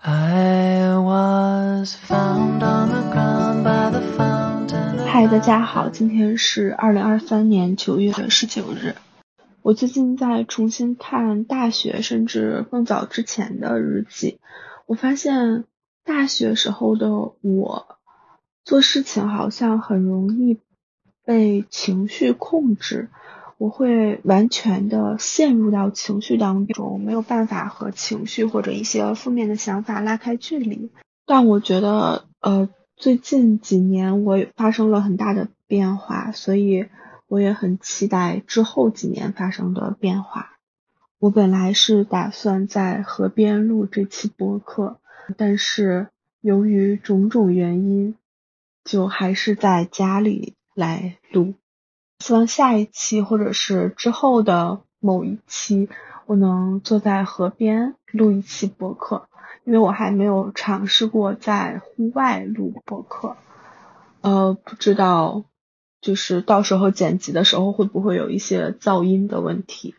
嗨，大家好，今天是二零二三年九月的十九日。我最近在重新看大学，甚至更早之前的日记，我发现大学时候的我做事情好像很容易被情绪控制。我会完全的陷入到情绪当中，没有办法和情绪或者一些负面的想法拉开距离。但我觉得，呃，最近几年我发生了很大的变化，所以我也很期待之后几年发生的变化。我本来是打算在河边录这期播客，但是由于种种原因，就还是在家里来录。希望下一期或者是之后的某一期，我能坐在河边录一期播客，因为我还没有尝试过在户外录播客，呃，不知道就是到时候剪辑的时候会不会有一些噪音的问题。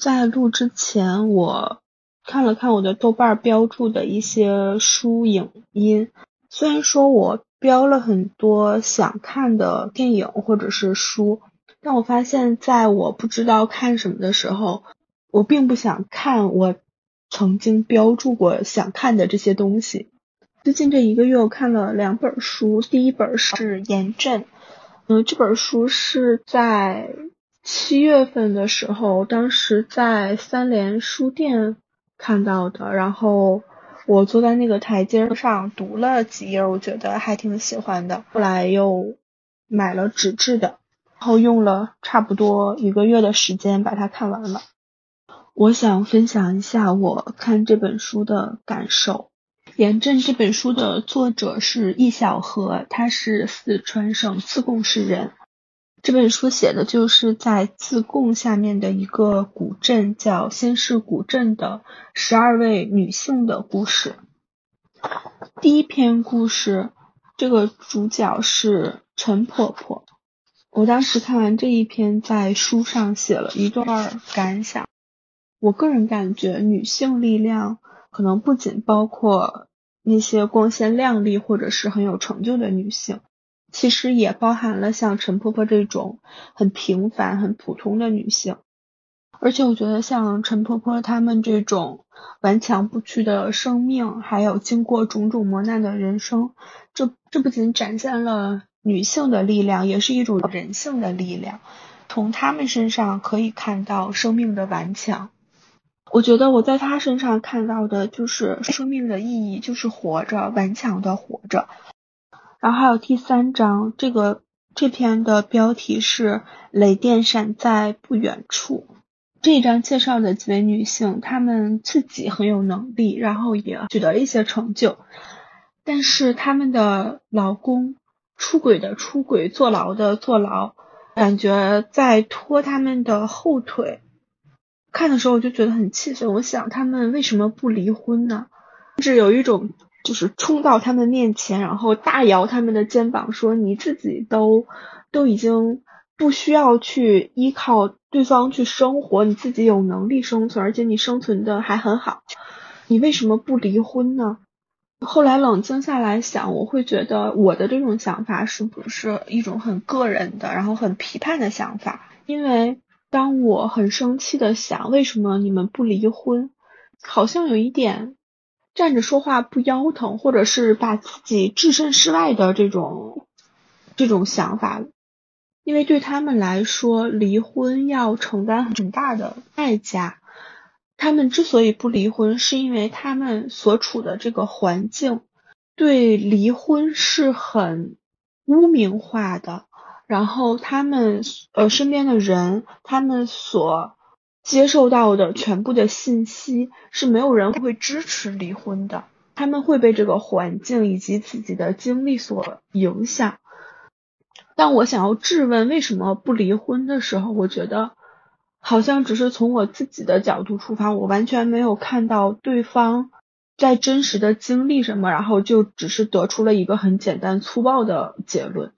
在录之前，我看了看我的豆瓣标注的一些书影音，虽然说我标了很多想看的电影或者是书。但我发现，在我不知道看什么的时候，我并不想看我曾经标注过想看的这些东西。最近这一个月，我看了两本书，第一本是《严阵》，嗯，这本书是在七月份的时候，当时在三联书店看到的，然后我坐在那个台阶上读了几页，我觉得还挺喜欢的，后来又买了纸质的。然后用了差不多一个月的时间把它看完了。我想分享一下我看这本书的感受。《严阵》这本书的作者是易小荷，他是四川省自贡市人。这本书写的就是在自贡下面的一个古镇叫新市古镇的十二位女性的故事。第一篇故事，这个主角是陈婆婆。我当时看完这一篇，在书上写了一段感想。我个人感觉，女性力量可能不仅包括那些光鲜亮丽或者是很有成就的女性，其实也包含了像陈婆婆这种很平凡、很普通的女性。而且，我觉得像陈婆婆她们这种顽强不屈的生命，还有经过种种磨难的人生，这这不仅展现了。女性的力量也是一种人性的力量，从她们身上可以看到生命的顽强。我觉得我在她身上看到的就是生命的意义，就是活着，顽强的活着。然后还有第三章，这个这篇的标题是“雷电闪在不远处”。这一章介绍的几位女性，她们自己很有能力，然后也取得了一些成就，但是她们的老公。出轨的出轨，坐牢的坐牢，感觉在拖他们的后腿。看的时候我就觉得很气愤，我想他们为什么不离婚呢？甚至有一种就是冲到他们面前，然后大摇他们的肩膀说：“你自己都都已经不需要去依靠对方去生活，你自己有能力生存，而且你生存的还很好，你为什么不离婚呢？”后来冷静下来想，我会觉得我的这种想法是不是一种很个人的，然后很批判的想法？因为当我很生气的想，为什么你们不离婚？好像有一点站着说话不腰疼，或者是把自己置身事外的这种这种想法。因为对他们来说，离婚要承担很大的代价。他们之所以不离婚，是因为他们所处的这个环境对离婚是很污名化的。然后他们呃身边的人，他们所接受到的全部的信息是没有人会支持离婚的。他们会被这个环境以及自己的经历所影响。当我想要质问为什么不离婚的时候，我觉得。好像只是从我自己的角度出发，我完全没有看到对方在真实的经历什么，然后就只是得出了一个很简单粗暴的结论。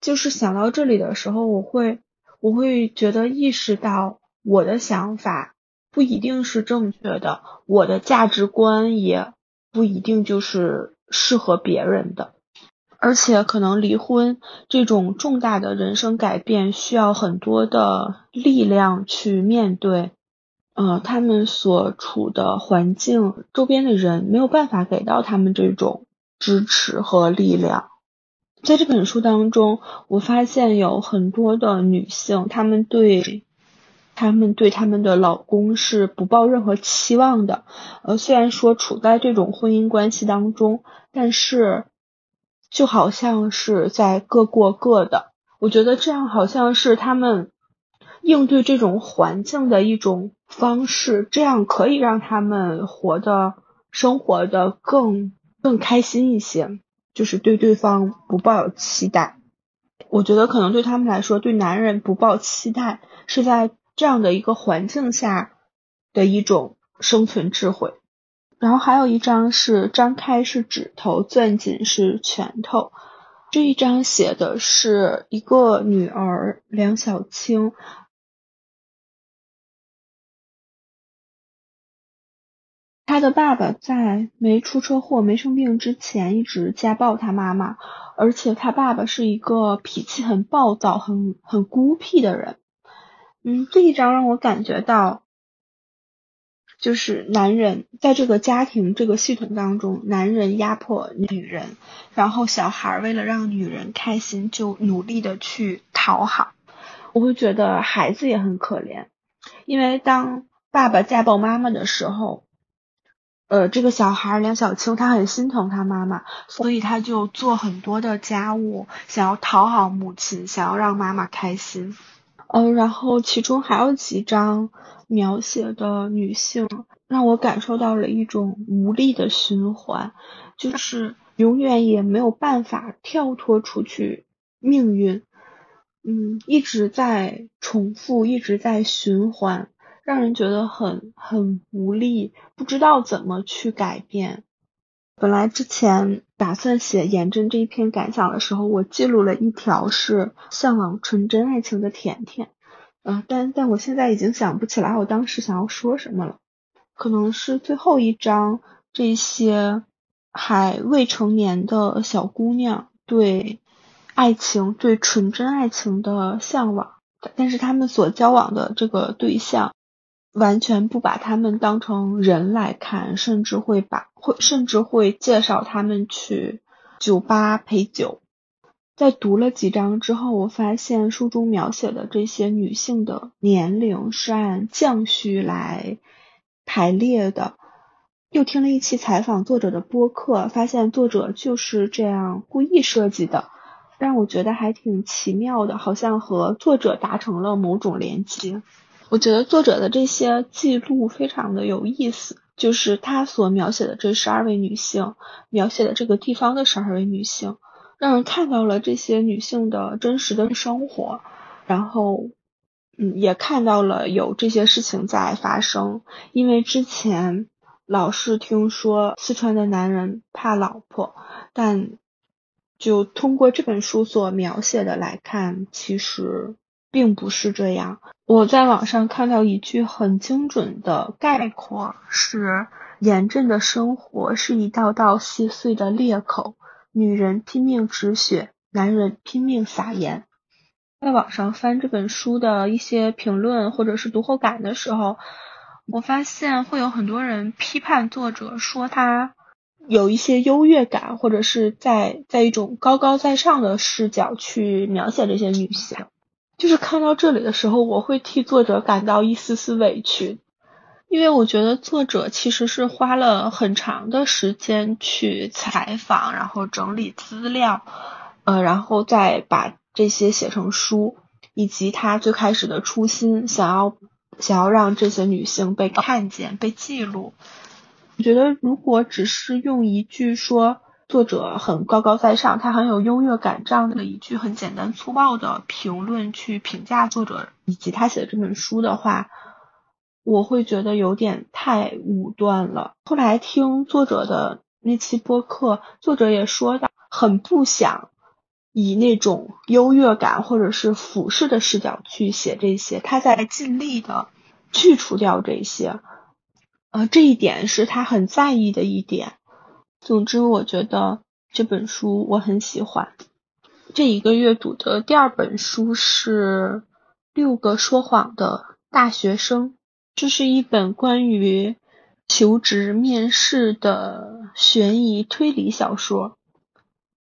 就是想到这里的时候，我会我会觉得意识到我的想法不一定是正确的，我的价值观也不一定就是适合别人的。而且可能离婚这种重大的人生改变，需要很多的力量去面对。呃，他们所处的环境、周边的人没有办法给到他们这种支持和力量。在这本书当中，我发现有很多的女性，她们对她们对他们的老公是不抱任何期望的。呃，虽然说处在这种婚姻关系当中，但是就好像是在各过各的。我觉得这样好像是他们应对这种环境的一种方式，这样可以让他们活的生活的更更开心一些。就是对对方不抱有期待，我觉得可能对他们来说，对男人不抱期待是在这样的一个环境下的一种生存智慧。然后还有一张是张开是指头，攥紧是拳头。这一张写的是一个女儿梁小青。他的爸爸在没出车祸、没生病之前，一直家暴他妈妈，而且他爸爸是一个脾气很暴躁、很很孤僻的人。嗯，这一章让我感觉到，就是男人在这个家庭这个系统当中，男人压迫女人，然后小孩为了让女人开心，就努力的去讨好。我会觉得孩子也很可怜，因为当爸爸家暴妈妈的时候。呃，这个小孩梁小青，他很心疼他妈妈，所以他就做很多的家务，想要讨好母亲，想要让妈妈开心。嗯，然后其中还有几张描写的女性，让我感受到了一种无力的循环，就是永远也没有办法跳脱出去命运，嗯，一直在重复，一直在循环。让人觉得很很无力，不知道怎么去改变。本来之前打算写颜真这一篇感想的时候，我记录了一条是向往纯真爱情的甜甜，嗯，但但我现在已经想不起来我当时想要说什么了。可能是最后一章，这些还未成年的小姑娘对爱情、对纯真爱情的向往，但是他们所交往的这个对象。完全不把他们当成人来看，甚至会把会甚至会介绍他们去酒吧陪酒。在读了几章之后，我发现书中描写的这些女性的年龄是按降序来排列的。又听了一期采访作者的播客，发现作者就是这样故意设计的，让我觉得还挺奇妙的，好像和作者达成了某种连接。我觉得作者的这些记录非常的有意思，就是他所描写的这十二位女性，描写的这个地方的十二位女性，让人看到了这些女性的真实的生活，然后，嗯，也看到了有这些事情在发生。因为之前老是听说四川的男人怕老婆，但就通过这本书所描写的来看，其实。并不是这样。我在网上看到一句很精准的概括：是严阵的生活是一道道细碎的裂口，女人拼命止血，男人拼命撒盐。在网上翻这本书的一些评论或者是读后感的时候，我发现会有很多人批判作者，说他有一些优越感，或者是在在一种高高在上的视角去描写这些女性。就是看到这里的时候，我会替作者感到一丝丝委屈，因为我觉得作者其实是花了很长的时间去采访，然后整理资料，呃，然后再把这些写成书，以及他最开始的初心，想要想要让这些女性被看见、被记录。我觉得如果只是用一句说。作者很高高在上，他很有优越感，这样的一句很简单粗暴的评论去评价作者以及他写的这本书的话，我会觉得有点太武断了。后来听作者的那期播客，作者也说到，很不想以那种优越感或者是俯视的视角去写这些，他在尽力的去除掉这些，呃，这一点是他很在意的一点。总之，我觉得这本书我很喜欢。这一个月读的第二本书是《六个说谎的大学生》，这是一本关于求职面试的悬疑推理小说。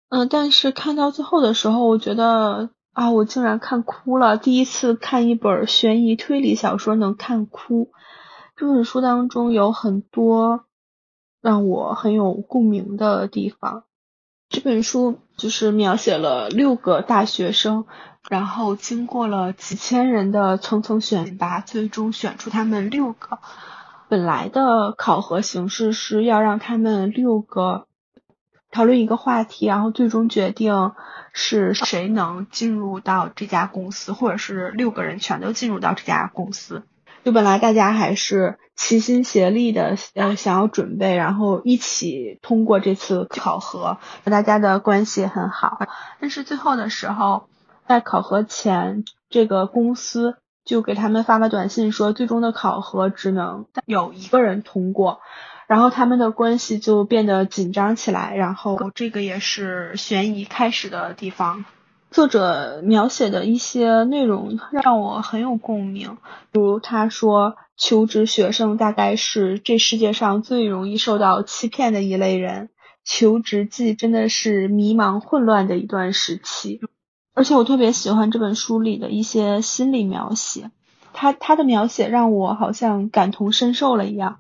嗯，但是看到最后的时候，我觉得啊，我竟然看哭了。第一次看一本悬疑推理小说能看哭。这本书当中有很多让我很有共鸣的地方。这本书就是描写了六个大学生，然后经过了几千人的层层选拔，最终选出他们六个。本来的考核形式是要让他们六个讨论一个话题，然后最终决定是谁能进入到这家公司，或者是六个人全都进入到这家公司。就本来大家还是齐心协力的，呃，想要准备，然后一起通过这次考核，大家的关系很好。但是最后的时候，在考核前，这个公司就给他们发了短信，说最终的考核只能有一个人通过，然后他们的关系就变得紧张起来。然后这个也是悬疑开始的地方。作者描写的一些内容让我很有共鸣，比如他说，求职学生大概是这世界上最容易受到欺骗的一类人，求职季真的是迷茫混乱的一段时期。而且我特别喜欢这本书里的一些心理描写，他他的描写让我好像感同身受了一样。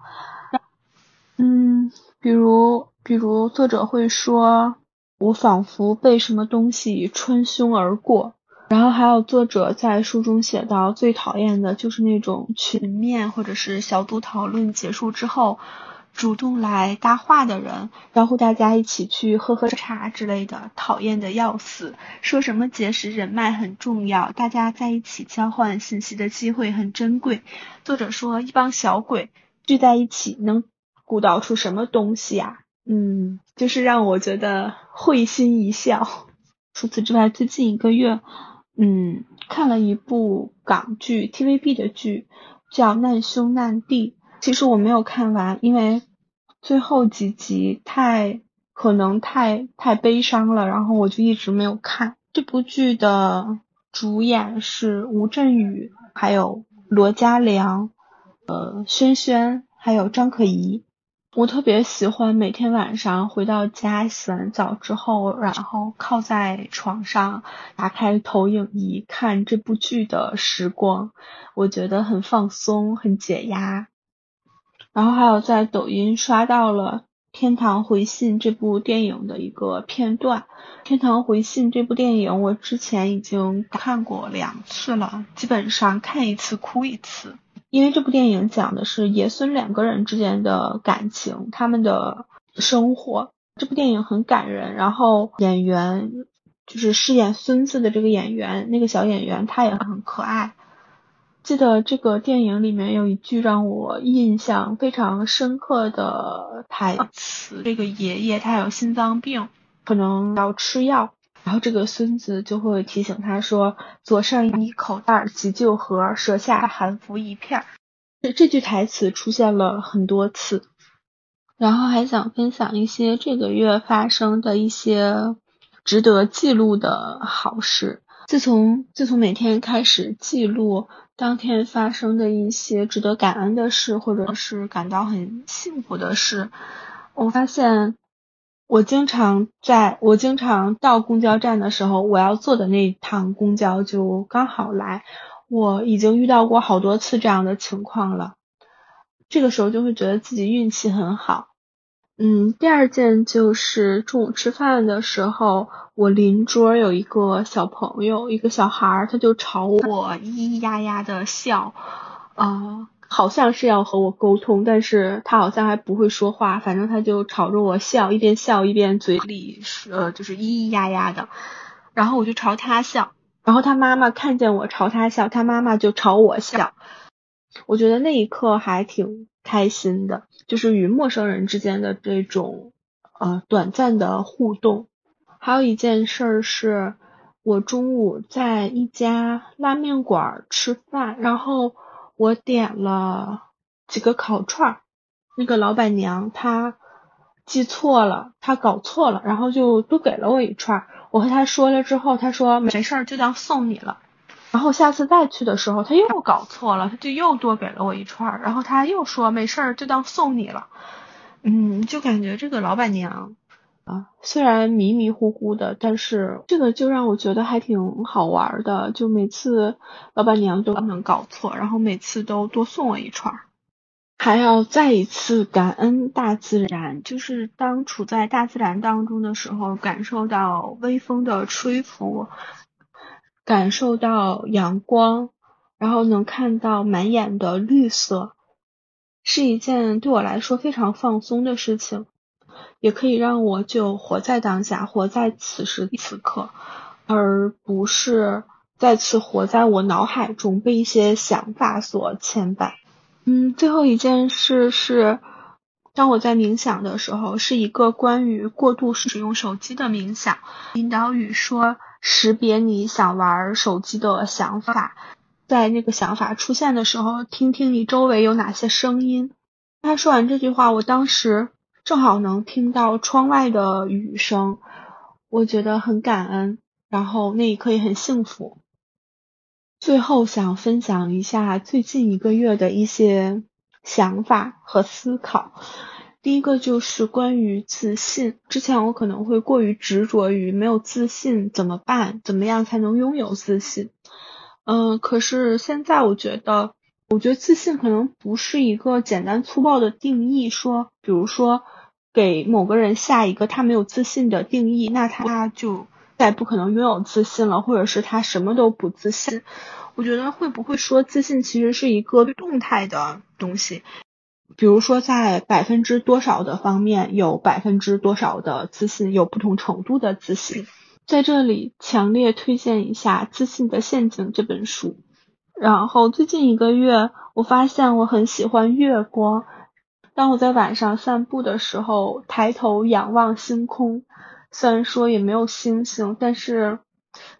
嗯，比如比如作者会说。我仿佛被什么东西穿胸而过，然后还有作者在书中写到，最讨厌的就是那种群面或者是小组讨论结束之后，主动来搭话的人，招呼大家一起去喝喝茶之类的，讨厌的要死。说什么结识人脉很重要，大家在一起交换信息的机会很珍贵。作者说，一帮小鬼聚在一起，能鼓捣出什么东西呀？嗯，就是让我觉得会心一笑。除此之外，最近一个月，嗯，看了一部港剧 TVB 的剧，叫《难兄难弟》。其实我没有看完，因为最后几集太可能太太悲伤了，然后我就一直没有看。这部剧的主演是吴镇宇，还有罗嘉良，呃，轩轩，还有张可颐。我特别喜欢每天晚上回到家洗完澡之后，然后靠在床上，打开投影仪看这部剧的时光，我觉得很放松，很解压。然后还有在抖音刷到了《天堂回信》这部电影的一个片段，《天堂回信》这部电影我之前已经看过两次了，基本上看一次哭一次。因为这部电影讲的是爷孙两个人之间的感情，他们的生活。这部电影很感人，然后演员就是饰演孙子的这个演员，那个小演员他也很可爱。记得这个电影里面有一句让我印象非常深刻的台词：这个爷爷他有心脏病，可能要吃药。然后这个孙子就会提醒他说：“左上衣口袋急救盒，舌下含服一片。”这这句台词出现了很多次。然后还想分享一些这个月发生的一些值得记录的好事。自从自从每天开始记录当天发生的一些值得感恩的事，或者是感到很幸福的事，我发现。我经常在我经常到公交站的时候，我要坐的那趟公交就刚好来。我已经遇到过好多次这样的情况了，这个时候就会觉得自己运气很好。嗯，第二件就是中午吃饭的时候，我邻桌有一个小朋友，一个小孩儿，他就朝我咿咿呀呀的笑，啊。好像是要和我沟通，但是他好像还不会说话，反正他就朝着我笑，一边笑一边嘴里呃就是咿咿呀呀的，然后我就朝他笑，然后他妈妈看见我朝他笑，他妈妈就朝我笑，我觉得那一刻还挺开心的，就是与陌生人之间的这种呃短暂的互动。还有一件事是，我中午在一家拉面馆吃饭，然后。我点了几个烤串儿，那个老板娘她记错了，她搞错了，然后就多给了我一串儿。我和她说了之后，她说没事儿，就当送你了。然后下次再去的时候，她又搞错了，她就又多给了我一串儿。然后她又说没事儿，就当送你了。嗯，就感觉这个老板娘啊，虽然迷迷糊糊的，但是这个就让我觉得还挺好玩的。就每次老板娘都能搞错，然后每次都多送我一串。还要再一次感恩大自然，就是当处在大自然当中的时候，感受到微风的吹拂，感受到阳光，然后能看到满眼的绿色，是一件对我来说非常放松的事情，也可以让我就活在当下，活在此时此刻，而不是再次活在我脑海中被一些想法所牵绊。嗯，最后一件事是，当我在冥想的时候，是一个关于过度使用手机的冥想。引导语说：识别你想玩手机的想法，在那个想法出现的时候，听听你周围有哪些声音。他说完这句话，我当时正好能听到窗外的雨声，我觉得很感恩，然后那一刻也很幸福。最后想分享一下最近一个月的一些想法和思考。第一个就是关于自信。之前我可能会过于执着于没有自信怎么办，怎么样才能拥有自信？嗯，可是现在我觉得，我觉得自信可能不是一个简单粗暴的定义。说，比如说给某个人下一个他没有自信的定义，那他就。再不可能拥有自信了，或者是他什么都不自信。我觉得会不会说自信其实是一个动态的东西？比如说在百分之多少的方面有百分之多少的自信，有不同程度的自信。在这里强烈推荐一下《自信的陷阱》这本书。然后最近一个月，我发现我很喜欢月光。当我在晚上散步的时候，抬头仰望星空。虽然说也没有星星，但是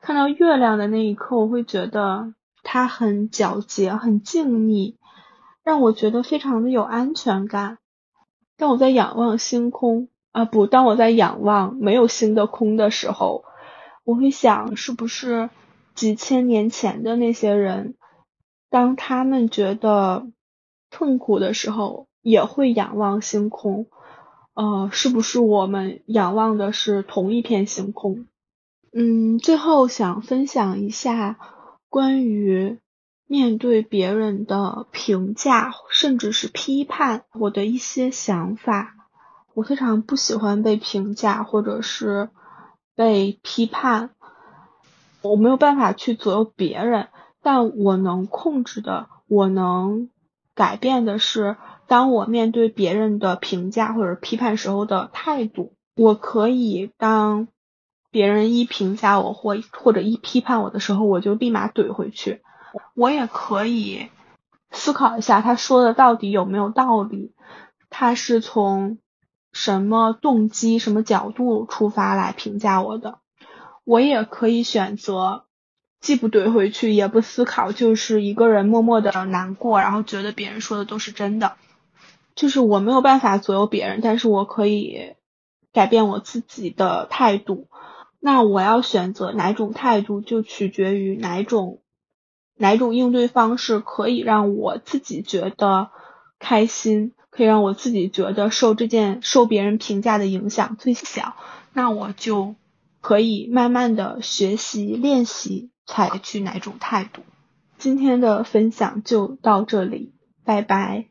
看到月亮的那一刻，我会觉得它很皎洁、很静谧，让我觉得非常的有安全感。当我在仰望星空啊，不，当我在仰望没有星的空的时候，我会想，是不是几千年前的那些人，当他们觉得痛苦的时候，也会仰望星空。呃，是不是我们仰望的是同一片星空？嗯，最后想分享一下关于面对别人的评价，甚至是批判我的一些想法。我非常不喜欢被评价或者是被批判，我没有办法去左右别人，但我能控制的，我能改变的是。当我面对别人的评价或者批判时候的态度，我可以当别人一评价我或或者一批判我的时候，我就立马怼回去。我也可以思考一下他说的到底有没有道理，他是从什么动机、什么角度出发来评价我的。我也可以选择既不怼回去，也不思考，就是一个人默默的难过，然后觉得别人说的都是真的。就是我没有办法左右别人，但是我可以改变我自己的态度。那我要选择哪种态度，就取决于哪种哪种应对方式可以让我自己觉得开心，可以让我自己觉得受这件受别人评价的影响最小。那我就可以慢慢的学习练习，采取哪种态度。今天的分享就到这里，拜拜。